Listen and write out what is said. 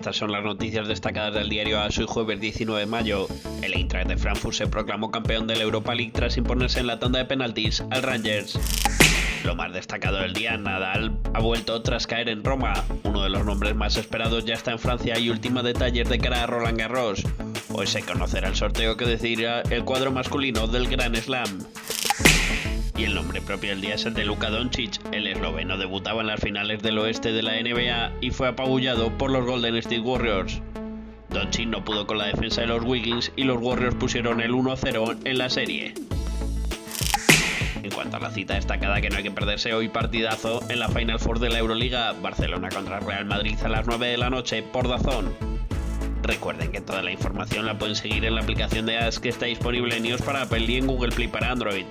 estas son las noticias destacadas del diario AS hoy jueves 19 de mayo. El Eintracht de Frankfurt se proclamó campeón de la Europa League tras imponerse en la tanda de penaltis al Rangers. Lo más destacado del día, Nadal ha vuelto tras caer en Roma. Uno de los nombres más esperados ya está en Francia y última detalles de cara a Roland Garros. Hoy se conocerá el sorteo que decidirá el cuadro masculino del Gran Slam. Y el nombre propio del día es el de Luka Doncic. El esloveno debutaba en las finales del oeste de la NBA y fue apabullado por los Golden State Warriors. Doncic no pudo con la defensa de los Wiggins y los Warriors pusieron el 1-0 en la serie. En cuanto a la cita destacada que no hay que perderse hoy partidazo en la Final Four de la Euroliga, Barcelona contra Real Madrid a las 9 de la noche por Dazón. Recuerden que toda la información la pueden seguir en la aplicación de AS que está disponible en iOS para Apple y en Google Play para Android.